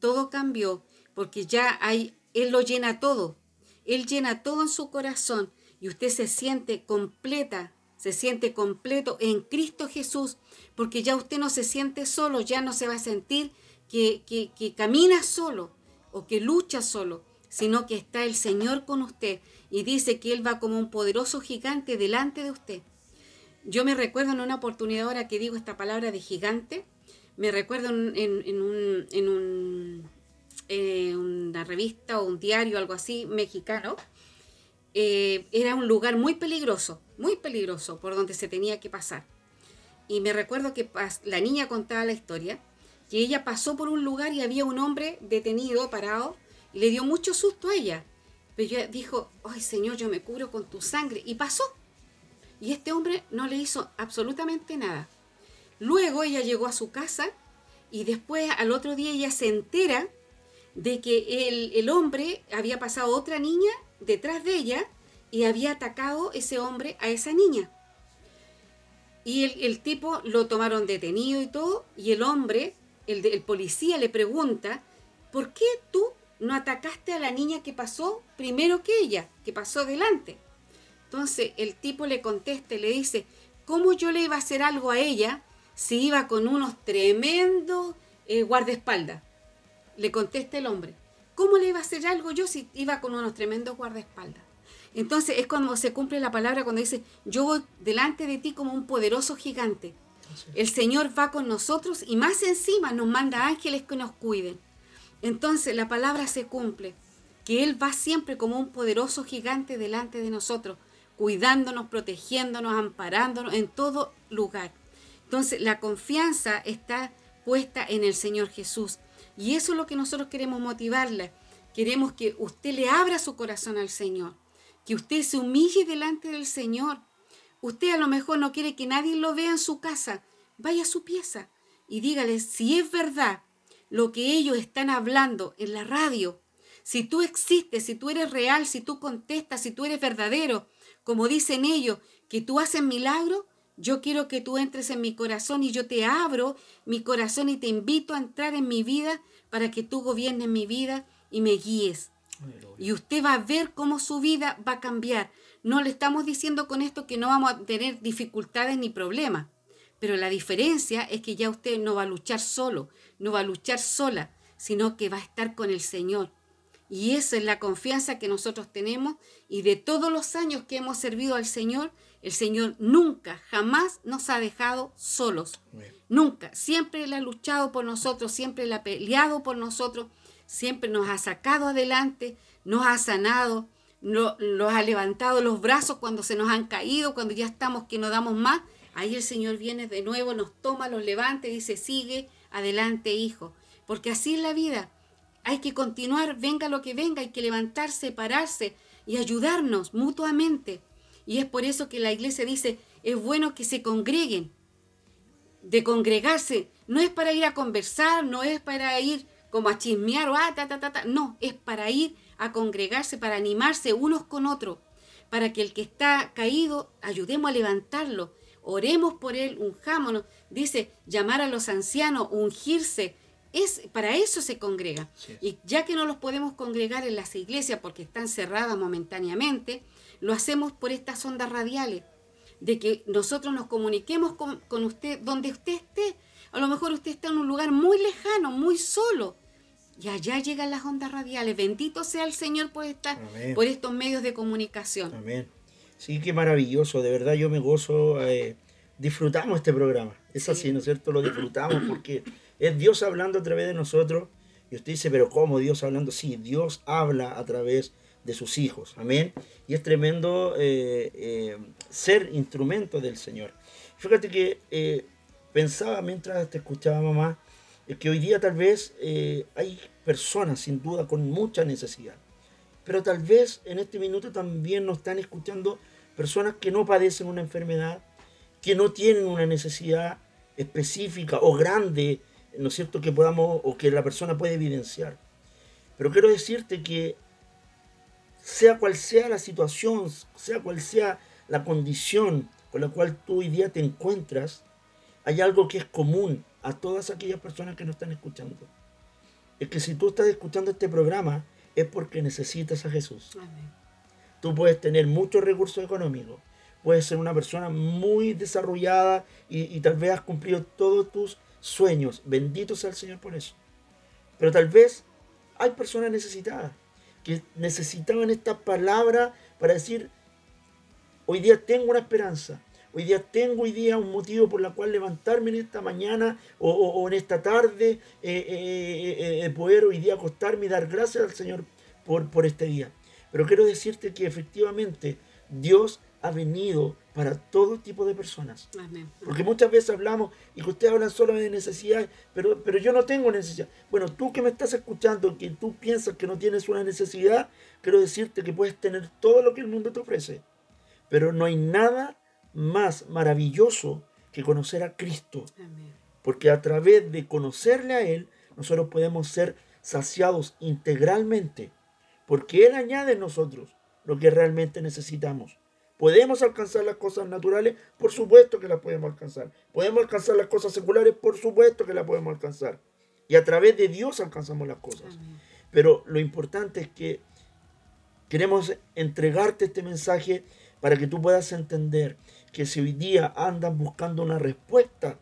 todo cambió, porque ya hay, Él lo llena todo. Él llena todo en su corazón y usted se siente completa, se siente completo en Cristo Jesús, porque ya usted no se siente solo, ya no se va a sentir que, camina solo o que lucha solo, sino que está el Señor con usted y dice que Él va como un poderoso gigante delante de usted. Yo me recuerdo en una oportunidad ahora que digo esta palabra de gigante, me recuerdo en, eh, una revista o un diario, algo así, mexicano, eh, era un lugar muy peligroso, muy peligroso por donde se tenía que pasar. Y me recuerdo que la niña contaba la historia, que ella pasó por un lugar y había un hombre detenido, parado, y le dio mucho susto a ella. Pero ella dijo, ay Señor, yo me cubro con tu sangre. Y pasó. Y este hombre no le hizo absolutamente nada. Luego ella llegó a su casa y después al otro día ella se entera de que el, el hombre había pasado otra niña detrás de ella y había atacado ese hombre a esa niña. Y el, el, tipo lo tomaron detenido y todo, y el hombre, el, policía le pregunta, ¿por qué tú no atacaste a la niña que pasó primero que ella, que pasó delante. Entonces el tipo le contesta y le dice, ¿cómo yo le iba a hacer algo a ella si iba con unos tremendos eh, guardaespaldas? Le contesta el hombre, ¿cómo le iba a hacer algo yo si iba con unos tremendos guardaespaldas? Entonces es cuando se cumple la palabra cuando dice, yo voy delante de ti como un poderoso gigante. El Señor va con nosotros y más encima nos manda ángeles que nos cuiden. Entonces la palabra se cumple, que Él va siempre como un poderoso gigante delante de nosotros, cuidándonos, protegiéndonos, amparándonos en todo lugar. Entonces la confianza está puesta en el Señor Jesús. Y eso es lo que nosotros queremos motivarle. Queremos que usted le abra su corazón al Señor, que usted se humille delante del Señor. Usted a lo mejor no quiere que nadie lo vea en su casa. Vaya a su pieza y dígale si es verdad lo que ellos están hablando en la radio. Si tú existes, si tú eres real, si tú contestas, si tú eres verdadero, como dicen ellos, que tú haces milagros, yo quiero que tú entres en mi corazón y yo te abro mi corazón y te invito a entrar en mi vida para que tú gobiernes mi vida y me guíes. Y usted va a ver cómo su vida va a cambiar. No le estamos diciendo con esto que no vamos a tener dificultades ni problemas, pero la diferencia es que ya usted no va a luchar solo, no va a luchar sola, sino que va a estar con el Señor. Y esa es la confianza que nosotros tenemos y de todos los años que hemos servido al Señor, el Señor nunca, jamás nos ha dejado solos. Nunca. Siempre Él ha luchado por nosotros, siempre Él ha peleado por nosotros, siempre nos ha sacado adelante, nos ha sanado, los ha levantado los brazos cuando se nos han caído, cuando ya estamos que no damos más. Ahí el Señor viene de nuevo, nos toma, los levanta y dice, sigue adelante, hijo. Porque así es la vida. Hay que continuar, venga lo que venga, hay que levantarse, pararse y ayudarnos mutuamente. Y es por eso que la iglesia dice, es bueno que se congreguen. De congregarse, no es para ir a conversar, no es para ir como a chismear o ah, ta, ta, ta, ta. No, es para ir a congregarse, para animarse unos con otros, para que el que está caído ayudemos a levantarlo, oremos por él, unjámonos. Dice, llamar a los ancianos, ungirse. Es, para eso se congrega. Y ya que no los podemos congregar en las iglesias porque están cerradas momentáneamente, lo hacemos por estas ondas radiales, de que nosotros nos comuniquemos con, con usted donde usted esté. A lo mejor usted está en un lugar muy lejano, muy solo. Y allá llegan las ondas radiales. Bendito sea el Señor por, estar, por estos medios de comunicación. Amén. Sí, qué maravilloso, de verdad yo me gozo, eh, disfrutamos este programa, es así, ¿no es cierto? Lo disfrutamos porque es Dios hablando a través de nosotros y usted dice, pero ¿cómo Dios hablando? Sí, Dios habla a través de sus hijos, amén. Y es tremendo eh, eh, ser instrumento del Señor. Fíjate que pensaba mientras te escuchaba mamá, que hoy día tal vez hay personas sin duda con mucha necesidad pero tal vez en este minuto también nos están escuchando personas que no padecen una enfermedad, que no tienen una necesidad específica o grande, ¿no es cierto?, que podamos o que la persona puede evidenciar. Pero quiero decirte que sea cual sea la situación, sea cual sea la condición con la cual tú hoy día te encuentras, hay algo que es común a todas aquellas personas que nos están escuchando. Es que si tú estás escuchando este programa, es porque necesitas a Jesús. Tú puedes tener muchos recursos económicos, puedes ser una persona muy desarrollada y, tal vez has cumplido todos tus sueños. Bendito sea el Señor por eso. Pero tal vez hay personas necesitadas que necesitaban esta palabra para decir, hoy día tengo una esperanza, hoy día tengo hoy día un motivo por la cual levantarme en esta mañana o, en esta tarde, eh, eh, eh, poder hoy día acostarme y dar gracias al Señor por, por este día. Pero quiero decirte que efectivamente Dios ha venido para todo tipo de personas. Porque muchas veces hablamos y que ustedes hablan solo de necesidad, pero, pero yo no tengo necesidad. Bueno, tú que me estás escuchando, que tú piensas que no tienes una necesidad, quiero decirte que puedes tener todo lo que el mundo te ofrece. Pero no hay nada más maravilloso que conocer a Cristo. Porque a través de conocerle a Él, nosotros podemos ser saciados integralmente. Porque Él añade en nosotros lo que realmente necesitamos. ¿Podemos alcanzar las cosas naturales? Por supuesto que las podemos alcanzar. ¿Podemos alcanzar las cosas seculares? Por supuesto que las podemos alcanzar. Y a través de Dios alcanzamos las cosas. Pero lo importante es que queremos entregarte este mensaje para que tú puedas entender que si hoy día andas buscando una respuesta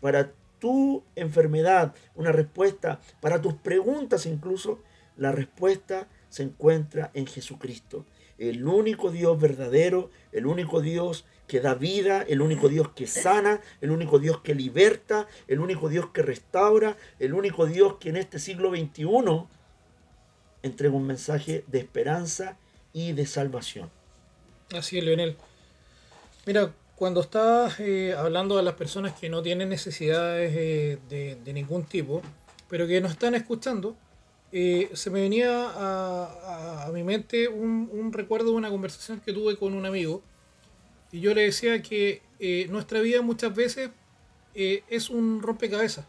para tu enfermedad, una respuesta para tus preguntas incluso, la respuesta se encuentra en Jesucristo. El único Dios verdadero, el único Dios que da vida, el único Dios que sana, el único Dios que liberta, el único Dios que restaura, el único Dios que en este siglo XXI entrega un mensaje de esperanza y de salvación. Así es, Leonel. Mira, cuando estás eh, hablando a las personas que no tienen necesidades eh, de, ningún tipo, pero que nos están escuchando, eh, se me venía a, mi mente un, recuerdo de una conversación que tuve con un amigo y yo le decía que nuestra vida muchas veces es un rompecabezas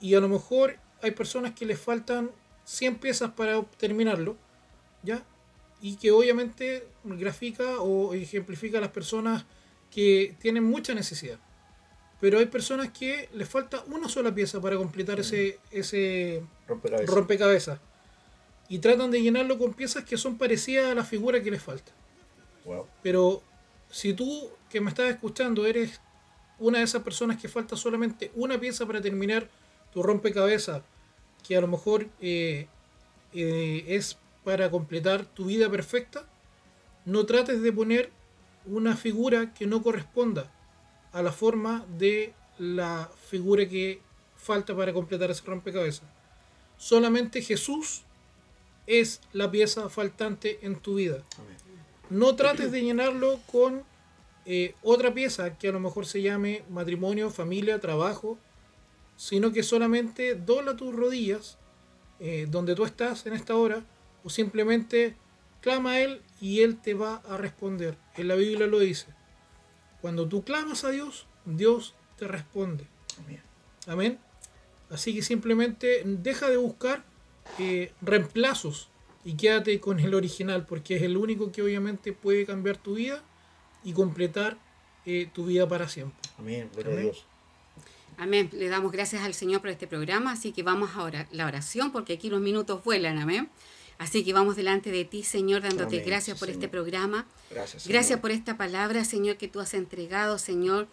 y a lo mejor hay personas que les faltan 100 piezas para terminarlo, ¿ya? Y que obviamente grafica o ejemplifica a las personas que tienen mucha necesidad. Pero hay personas que les falta una sola pieza para completar ese, ese rompecabezas. Y tratan de llenarlo con piezas que son parecidas a la figura que les falta. Pero si tú que me estás escuchando eres una de esas personas que falta solamente una pieza para terminar tu rompecabezas, que a lo mejor eh, eh, es para completar tu vida perfecta, no trates de poner una figura que no corresponda a la forma de la figura que falta para completar ese rompecabezas. Solamente Jesús es la pieza faltante en tu vida. No trates de llenarlo con eh, otra pieza que a lo mejor se llame matrimonio, familia, trabajo, sino que solamente dobla tus rodillas eh, donde tú estás en esta hora o simplemente clama a Él y Él te va a responder. En la Biblia lo dice. Cuando tú clamas a Dios, Dios te responde. Amén. Así que simplemente deja de buscar eh, reemplazos y quédate con el original, porque es el único que obviamente puede cambiar tu vida y completar eh, tu vida para siempre. Amén. Gloria a Dios. Amén. Le damos gracias al Señor por este programa, así que vamos a la oración, porque aquí los minutos vuelan. Amén. Así que vamos delante de ti, Señor, dándote gracias por este programa. Gracias, gracias por esta palabra, Señor, que tú has entregado, Señor.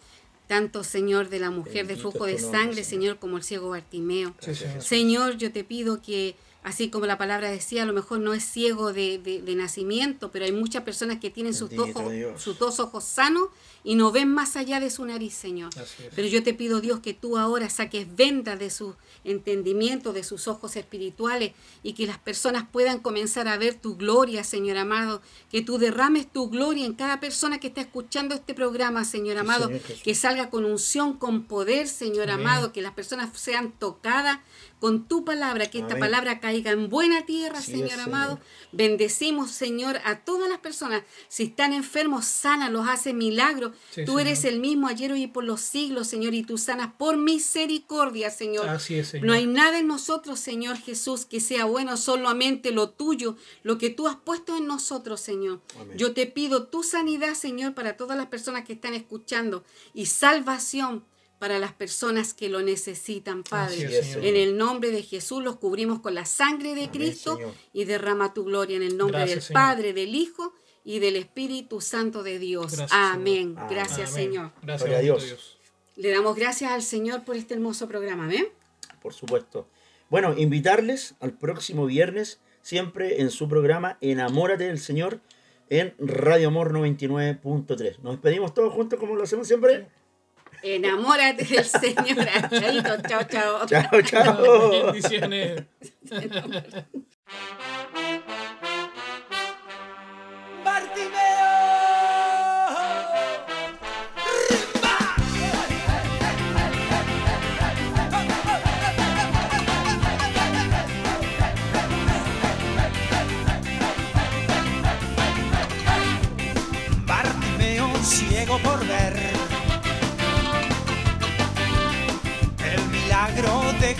Tanto Señor de la mujer de flujo de sangre, señor. como el ciego Bartimeo. señor, yo te pido que así como la palabra decía, a lo mejor no es ciego de, nacimiento, pero hay muchas personas que tienen sus dos, sus dos, ojos sanos y no ven más allá de su nariz, Señor. Pero yo te pido, Dios, que tú ahora saques venda de su entendimiento, de sus ojos espirituales y que las personas puedan comenzar a ver tu gloria, Señor amado, que tú derrames tu gloria en cada persona que está escuchando este programa, Señor amado, que salga con unción, con poder, Señor amado, que las personas sean tocadas con tu palabra, que esta palabra caiga en buena tierra, Señor amado. Bendecimos, Señor, a todas las personas. Si están enfermos, sana, los hace milagros. Tú eres el mismo ayer, hoy y por los siglos, Señor, y tú sanas por misericordia, Señor. Así es, Señor. No hay nada en nosotros, Señor Jesús, que sea bueno, solamente lo tuyo, lo que tú has puesto en nosotros, Señor. Yo te pido tu sanidad, Señor, para todas las personas que están escuchando y salvación para las personas que lo necesitan, Padre. en el nombre de Jesús los cubrimos con la sangre de Cristo y derrama tu gloria en el nombre del Padre, del Hijo y del Espíritu Santo de Dios. Amén. Gracias, Señor. Gracias a Dios. Le damos gracias al Señor por este hermoso programa. Amén. Por supuesto. Bueno, invitarles al próximo viernes, siempre en su programa Enamórate del Señor en Radio Amor 99.3. Nos despedimos todos juntos como lo hacemos siempre. Enamórate del Señor. chao, chao. Chao, chao. Bendiciones.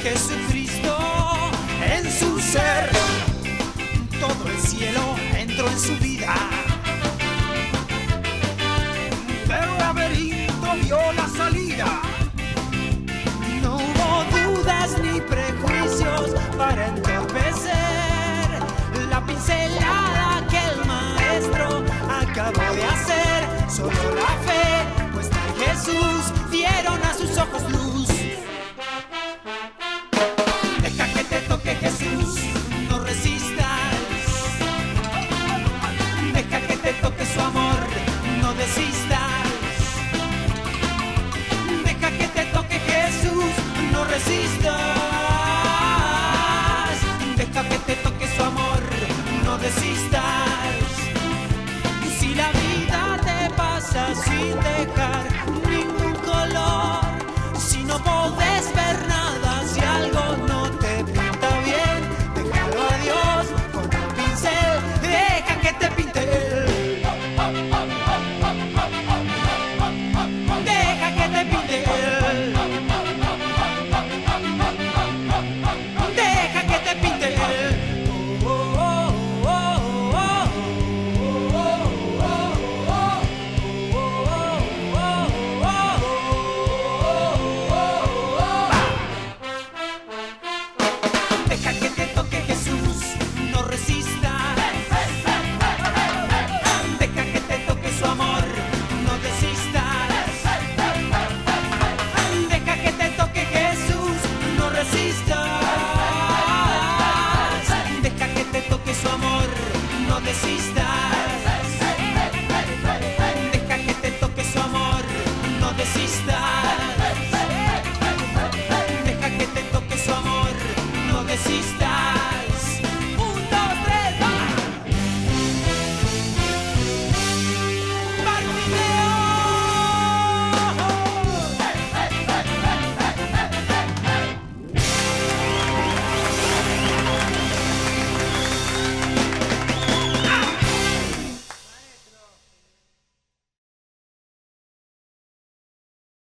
Jesucristo en su ser. Todo el cielo entró en su vida. Pero laberinto vio la salida. No hubo dudas ni prejuicios para entorpecer la pincelada que el maestro acabó de hacer. Solo la fe puesta en Jesús dieron a sus ojos luz. desistas, deja que te toque su amor, no desistas. Si la vida te pasa así, te